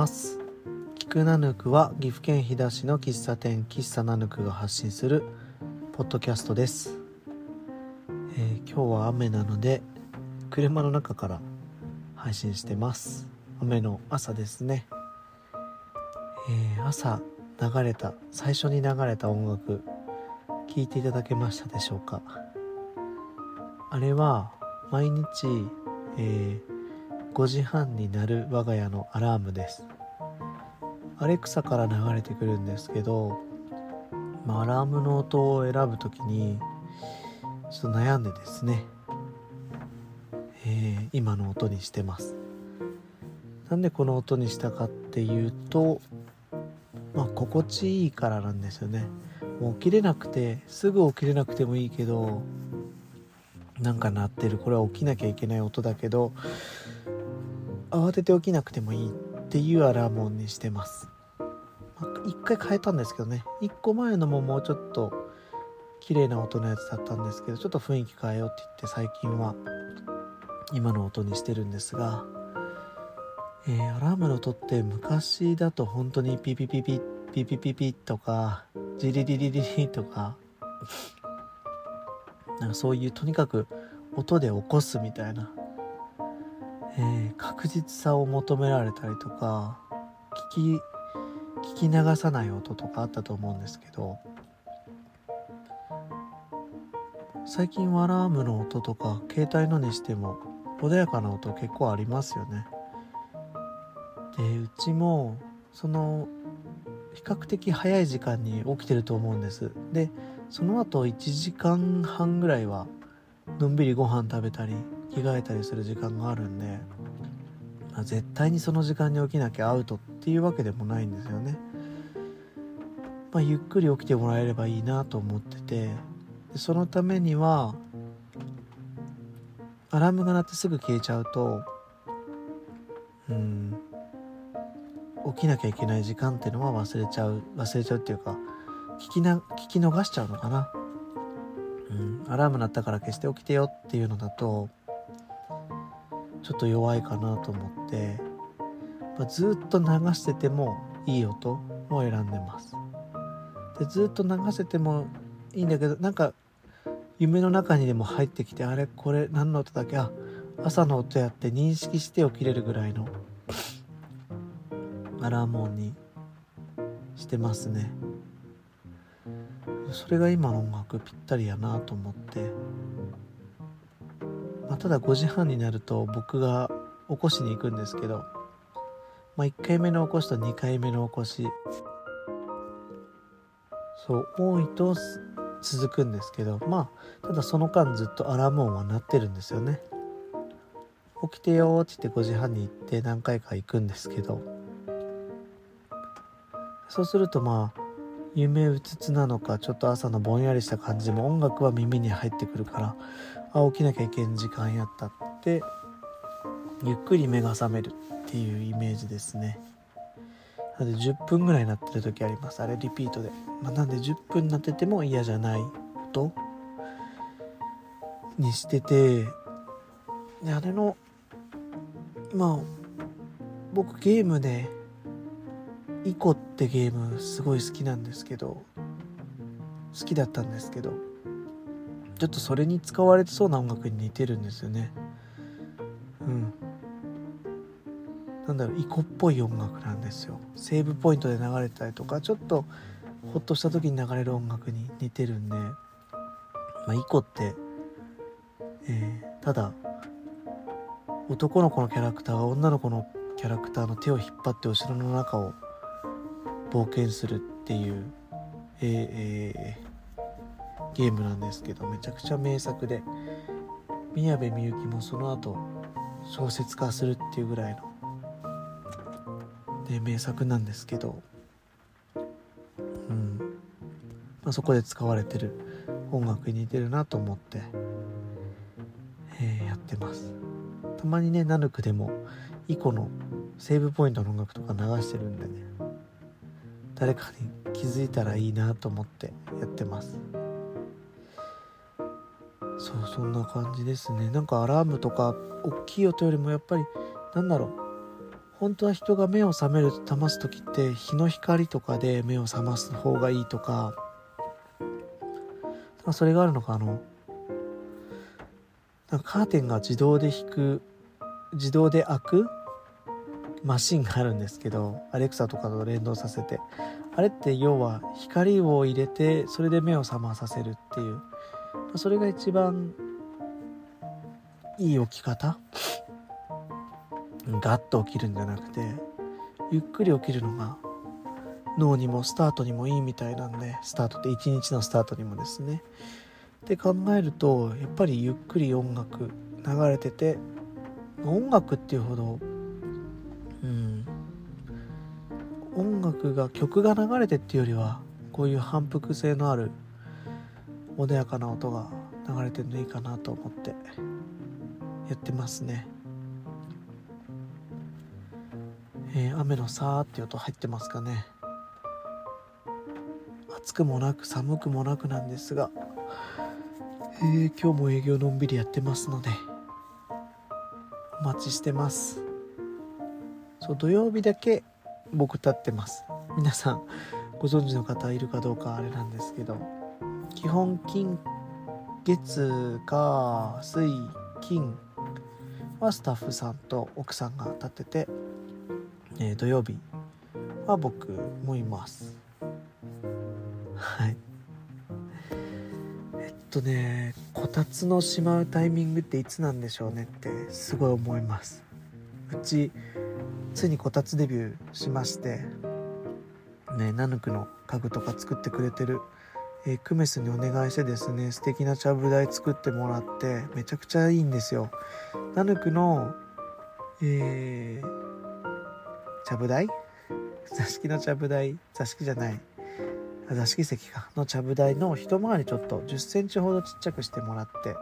ます。キクナヌクは岐阜県飛騨市の喫茶店喫茶ナヌクが発信するポッドキャストです、えー、今日は雨なので車の中から配信してます。雨の朝ですね、えー、朝流れた最初に流れた音楽聴いていただけましたでしょうか。あれは毎日、えー、5時半になる我が家のアラームです。アレクサから流れてくるんですけど、まあ、アラームの音を選ぶ時にちょっと悩んでですね、えー、今の音にしてます。なんでこの音にしたかっていうとまあ心地いいからなんですよね。もう起きれなくてすぐ起きれなくてもいいけどなんか鳴ってる。これは起きなきゃいけない音だけど慌てて起きなくてもいい。っていうアラームにしてます。まあ一回変えたんですけどね。一個前のももうちょっと綺麗な音のやつだったんですけどちょっと雰囲気変えようって言って最近は今の音にしてるんですが、えー、アラームの音って昔だと本当にピピピピピピピピとかジリリリリリとかなんかそういうとにかく音で起こすみたいな、えー、確実さを求められたりとか聞き聞き流さない音とかあったと思うんですけど最近アラームの音とか携帯のにしても穏やかな音結構ありますよね。でうちもその比較的早い時間に起きてると思うんです。でその後1時間半ぐらいはのんびりご飯食べたり着替えたりする時間があるんで、まあ、絶対にその時間に起きなきゃアウトっていうわけでもないんですよね、まあ、ゆっくり起きてもらえればいいなと思っててでそのためにはアラームが鳴ってすぐ消えちゃうとうん起きなきゃいけない時間っていうのは忘れちゃう忘れちゃうっていうか聞きな聞き逃しちゃうのかな。うんアラーム鳴ったから消して起きてよっていうのだとちょっと弱いかなと思って、ま、ずっと流しててもいい音を選んでます。でずっと流せてもいいんだけどなんか夢の中にでも入ってきてあれこれ何の音だっけ？あ朝の音やって認識して起きれるぐらいの アラーム音にしてますね。それが今の音楽ぴったりやなと思って、まあ、ただ5時半になると僕が起こしに行くんですけど、まあ、1回目の起こしと2回目の起こしそう多いと続くんですけどまあただその間ずっとアラーム音は鳴ってるんですよね。起きてよって言って5時半に行って何回か行くんですけどそうするとまあ夢うつつなのかちょっと朝のぼんやりした感じも音楽は耳に入ってくるからあ起きなきゃいけん時間やったってゆっくり目が覚めるっていうイメージですね。なので10分ぐらいなってる時あります。あれリピートで、まあ、なんで10分なってても嫌じゃない音にしててであれのまあ僕ゲームでイコってゲームすごい好きなんですけど好きだったんですけどちょっとそれに使われてそうな音楽に似てるんですよね。うん。なんだろうイコっぽい音楽なんですよ。セーブポイントで流れたりとかちょっとほっとした時に流れる音楽に似てるんで。まあイコって、えー、ただ男の子のキャラクターが女の子のキャラクターの手を引っ張ってお城の中を冒険するっていう、えーえー、ゲームなんですけどめちゃくちゃ名作で宮部みゆきもその後小説化するっていうぐらいの、ね、名作なんですけど、うん。まあ、そこで使われてる音楽に似てるなと思って、えー、やってます。たまにねナヌクでもイコのセーブポイントの音楽とか流してるんでね誰かに気づいたらいいなと思ってやってます。そうそんな感じですね。なんかアラームとか大きい音よりもやっぱりなんだろう。本当は人が目を覚める覚ます時って日の光とかで目を覚ます方がいいとかそれがあるのかあのなんかカーテンが自動で引く自動で開くマシンがあるんですけどアレクサとかと連動させて。あれって要は光を入れてそれで目を覚まさせるっていう。それが一番いい起き方？ガッと起きるんじゃなくてゆっくり起きるのが脳にもスタートにもいいみたいなんでスタートって一日のスタートにもですね。って考えるとやっぱりゆっくり音楽流れてて音楽っていうほどうん音楽が曲が流れてっていうよりはこういう反復性のある穏やかな音が流れてるのいいかなと思ってやってますね。えー、雨のさーって音入ってますかね。暑くもなく寒くもなくなんですが、えー、今日も営業のんびりやってますのでお待ちしてます。そう土曜日だけ僕立ってます。皆さんご存知の方いるかどうかあれなんですけど。基本金月火水金はスタッフさんと奥さんが立ててえー、土曜日は僕もいます。はい。えっとねこたつのしまうタイミングっていつなんでしょうねってすごい思います。うちついにこたつデビューしましてねナヌクの家具とか作ってくれてるえー、クメスにお願いしてですね素敵なちゃぶ台作ってもらってめちゃくちゃいいんですよ。ナヌクのえー、ちゃぶ台？座敷のちゃぶ台？座敷じゃない。座敷席か。のちゃぶ台の一回りちょっと1 0センチほどちっちゃくしてもらって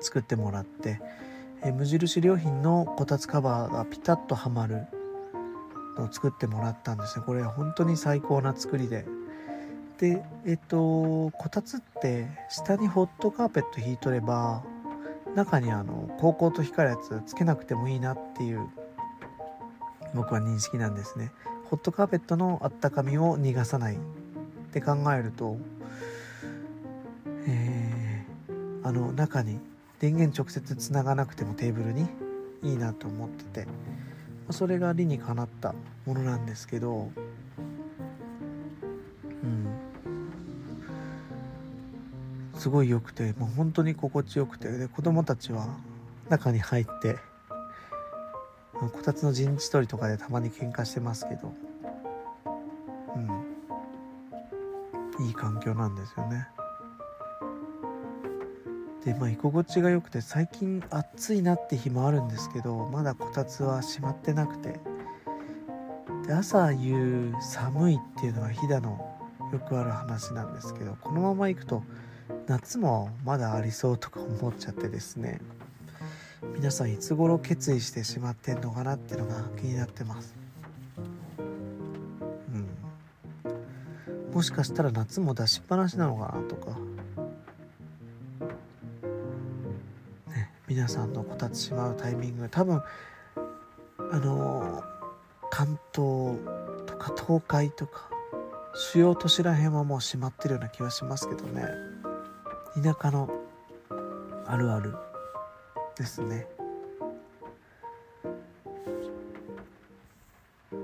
作ってもらってえ無印良品のこたつカバーがピタッとはまるのを作ってもらったんですね。これ本当に最高な作りで。でえっとこたつって下にホットカーペット引いとれば中にあの高校と光るやつつけなくてもいいなっていう僕は認識なんですね。ホットカーペットのあったかみを逃がさないって考えると、えー、あの中に電源直接つながなくてもテーブルにいいなと思っててそれが理にかなったものなんですけどすごい良くてもう本当に心地よくてで子供たちは中に入ってこたつの陣地取りとかでたまに喧嘩してますけどうん。いい環境なんですよね。でまあ居心地が良くて最近暑いなって日もあるんですけどまだこたつは閉まってなくてで朝夕寒いっていうのは飛騨のよくある話なんですけどこのまま行くと夏もまだありそうとか思っちゃってですね。皆さんいつ頃決意してしまってんのかなっていうのが気になってます。うん。もしかしたら夏も出しっぱなしなのかなとか。ね皆さんのこたつしまうタイミング。多分あの関東とか東海とか主要都市らへんはもう閉まってるような気はしますけどね。田舎のあるあるですね。あ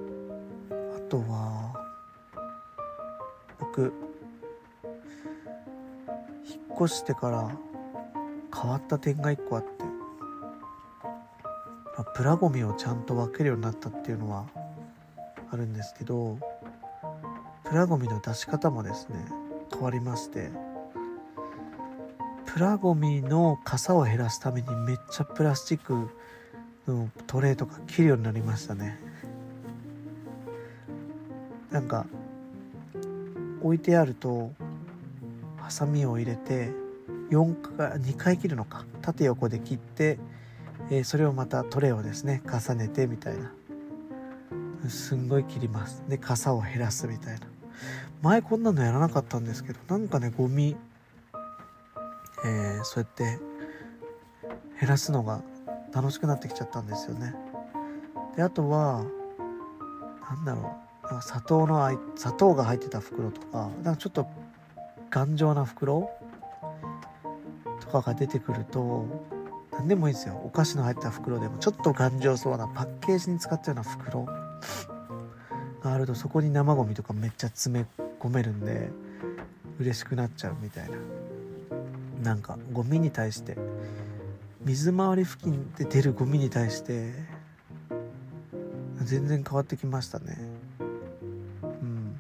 とは僕引っ越してから変わった点が一個あって、まあ、プラゴミをちゃんと分けるようになったっていうのはあるんですけどプラゴミの出し方もですね変わりましてプラゴミの傘を減らすためにめっちゃプラスチックのトレーとか切るようになりましたね。なんか置いてあるとハサミを入れて4回2回切るのか。縦横で切って、えー、それをまたトレーをですね重ねてみたいな。すんごい切ります。で傘を減らすみたいな。前こんなのやらなかったんですけどなんかねゴミえー、そうやって減らすのが楽しくなってきちゃったんですよね。であとはなんだろう砂糖のあい砂糖が入ってた袋とかなんかちょっと頑丈な袋とかが出てくると何でもいいですよ。お菓子の入った袋でもちょっと頑丈そうなパッケージに使ったような袋があるとそこに生ゴミとかめっちゃ詰め込めるんで嬉しくなっちゃうみたいな。なんかゴミに対して水回り付近で出るゴミに対して全然変わってきましたね。うん。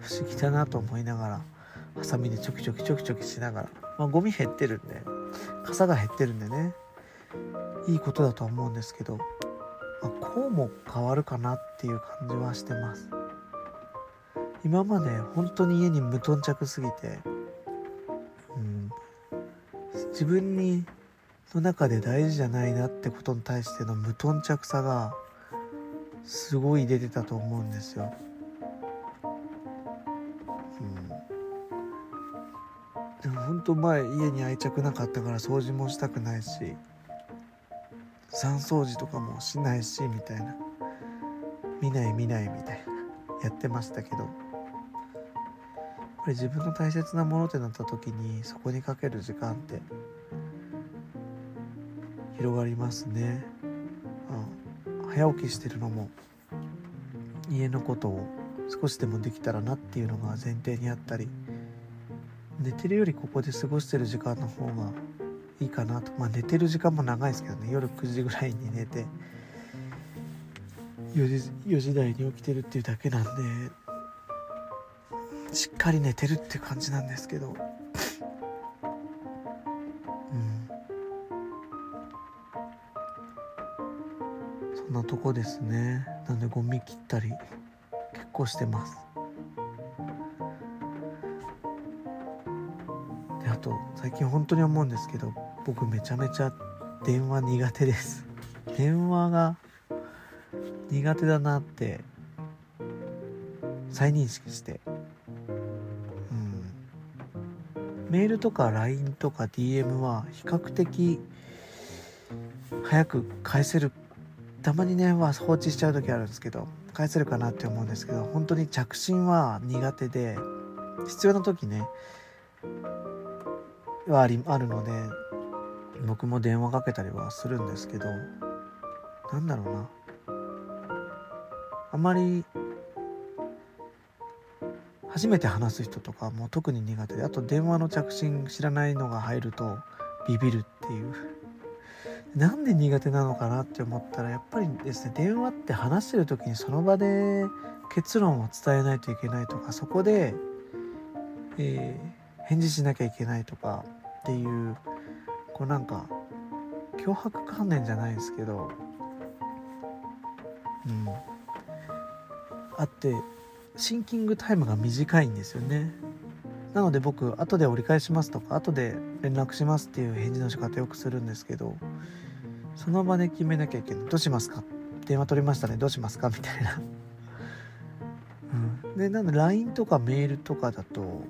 不思議だなと思いながらハサミでチョキチョキチョキチョキしながら。まあゴミ減ってるんで傘が減ってるんでね。いいことだとは思うんですけど、まあ、こうも変わるかなっていう感じはしてます。今まで本当に家に無頓着すぎて、自分にの中で大事じゃないなってことに対しての無頓着さがすごい出てたと思うんですよ。うん、でも本当前家に愛着なかったから掃除もしたくないし3掃除とかもしないしみたいな。見ない見ないみたいな。やってましたけど。ぱり自分の大切なものってなった時にそこにかける時間って広がりますね。うん。早起きしてるのも家のことを少しでもできたらなっていうのが前提にあったり寝てるよりここで過ごしてる時間の方がいいかなと。まあ寝てる時間も長いですけどね。夜9時ぐらいに寝て4時 ,4 時台に起きてるっていうだけなんでしっかり寝てるって感じなんですけど。うん。そんなとこですね。なんでゴミ切ったり結構してます。であと最近本当に思うんですけど僕めちゃめちゃ電話苦手です。電話が苦手だなって再認識して。メールとか LINE とか DM は比較的早く返せる。たまにね、まあ、放置しちゃう時あるんですけど返せるかなって思うんですけど本当に着信は苦手で必要な時ねはありあるので僕も電話かけたりはするんですけどなんだろうな。あまり初めて話す人とかも特に苦手であと電話の着信知らないのが入るとビビるっていう。なんで苦手なのかなって思ったらやっぱりですね電話って話してる時にその場で結論を伝えないといけないとかそこで、えー、返事しなきゃいけないとかっていうこうなんか脅迫観念じゃないですけどうん。あってシンキングタイムが短いんですよね。なので僕後で折り返しますとか後で連絡しますっていう返事の仕方よくするんですけどその場で決めなきゃいけない。どうしますか？電話取りましたね。どうしますか？みたいな。うん、でなんで LINE とかメールとかだと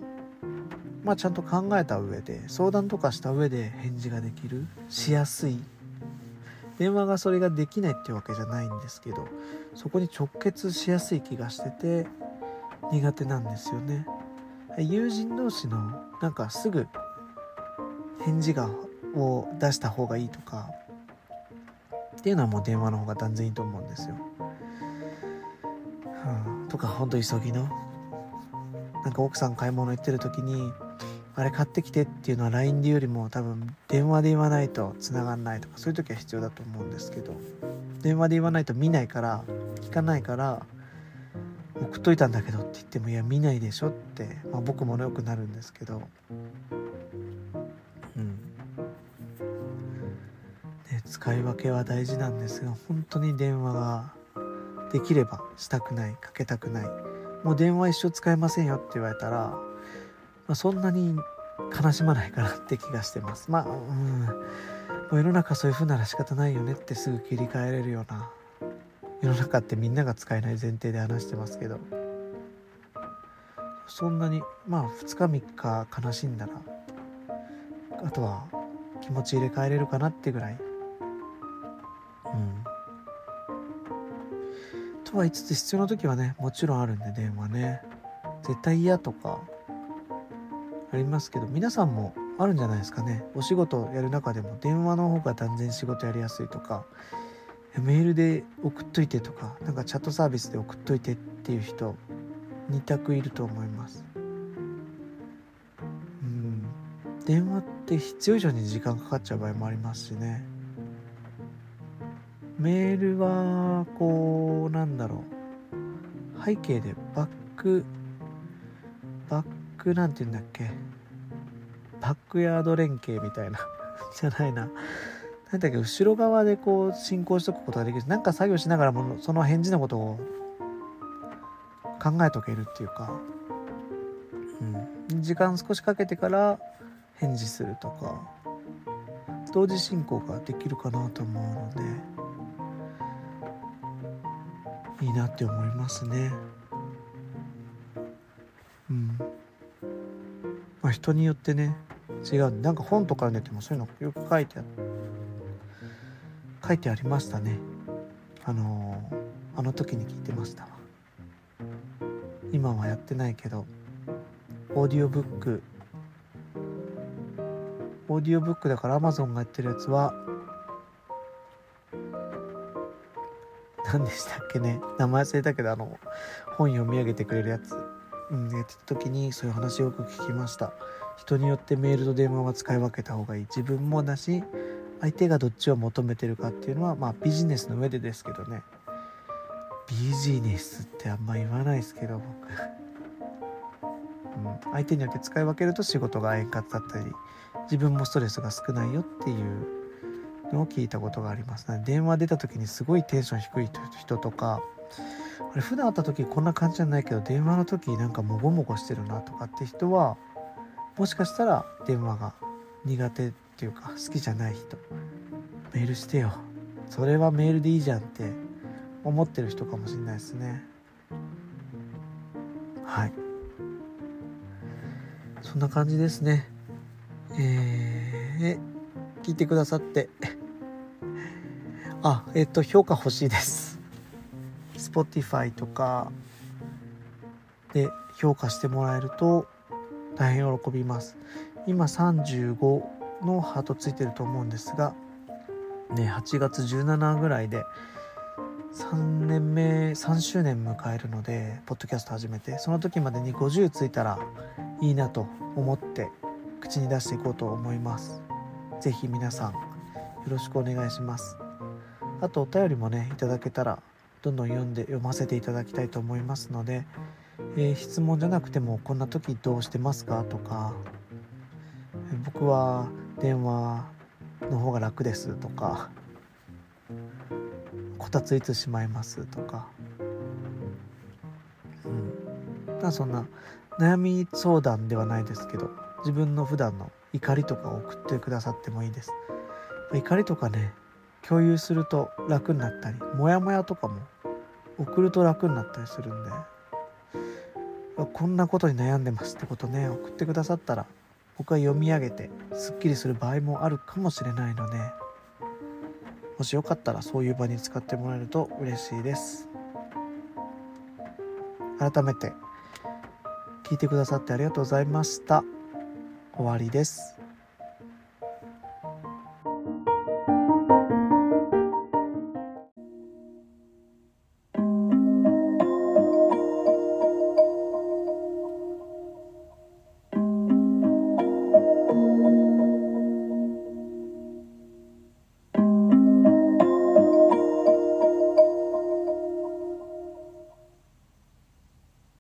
まあちゃんと考えた上で相談とかした上で返事ができる。しやすい。電話がそれができないっていうわけじゃないんですけどそこに直結しやすい気がしてて苦手なんですよね友人同士のなんかすぐ返事がを出した方がいいとかっていうのはもう電話の方が断然いいと思うんですよ。うん、とかほんと急ぎのなんか奥さん買い物行ってる時にあれ買ってきてっていうのは LINE でよりも多分電話で言わないと繋がんないとかそういう時は必要だと思うんですけど電話で言わないと見ないから聞かないから送っといたんだけどって言ってもいや見ないでしょって、まあ、僕もよくなるんですけど。うん。ね使い分けは大事なんですが本当に電話ができればしたくないかけたくない。もう電話一生使えませんよって言われたら、まあ、そんなに悲しまないかなって気がしてます。まあうん。もう世の中そういう風なら仕方ないよねってすぐ切り替えれるような世の中ってみんなが使えない前提で話してますけどそんなにまあ2日3日悲しんだらあとは気持ち入れ替えれるかなってぐらい。うん。とは言いつつ必要な時はねもちろんあるんで電話ね。絶対嫌とかありますけど皆さんもあるんじゃないですかね。お仕事やる中でも電話の方が断然仕事やりやすいとかメールで送っといてとかなんかチャットサービスで送っといてっていう人2択いると思います。うん。電話って必要以上に時間かかっちゃう場合もありますしね。メールはこうなんだろう。背景でバックバックなんて言うんだっけ。バックヤード連携みたいな。じゃないな。なんだっけ後ろ側でこう進行しておくことができる。なんか作業しながらもその返事のことを考えとけるっていうか、うん、時間少しかけてから返事するとか。同時進行ができるかなと思うので。いいなって思いますね。うん。まあ人によってね違う。なんか本とか読んでてもそういうのよく書いてあって。書いてありましたね。あのあの時に聞いてました今はやってないけどオーディオブック。オーディオブックだから Amazon がやってるやつは何でしたっけね。名前忘れたけどあの本読み上げてくれるやつ、うん、やってた時にそういう話よく聞きました。人によってメールと電話は使い分けた方がいい。自分もだし相手がどっちを求めてるかっていうのはまあビジネスの上でですけどね。ビジネスってあんま言わないですけど僕、うん、相手によって使い分けると仕事が円滑だったり自分もストレスが少ないよっていうのを聞いたことがあります。ね電話出た時にすごいテンション低い人とかあれ普段会った時こんな感じじゃないけど電話の時なんかもごもごしてるなとかって人はもしかしたら電話が苦手っていうか好きじゃない人。メールしてよ。それはメールでいいじゃんって思ってる人かもしれないですね。はい。そんな感じですね。えー、聞いてくださって。あえっ、と評価欲しいです。Spotify とか。で評価してもらえると大変喜びます。今35のハートついてると思うんですがね8月17ぐらいで3年目3周年迎えるのでポッドキャスト始めてその時までに50ついたらいいなと思って口に出していこうと思います。是非皆さんよろしくお願いします。あとお便りもねいただけたらどんどん読んで読ませていただきたいと思いますので、えー、質問じゃなくてもこんな時どうしてますかとか僕は電話の方が楽ですとかこたついてしまいますとか。うん。だそんな悩み相談ではないですけど自分の普段の怒りとかを送ってくださってもいいです。怒りとかね共有すると楽になったりモヤモヤとかも送ると楽になったりするんでこんなことに悩んでますってことね送ってくださったら僕は読み上げてすっきりする場合もあるかもしれないのでもしよかったらそういう場に使ってもらえると嬉しいです。改めて聞いてくださってありがとうございました。終わりです。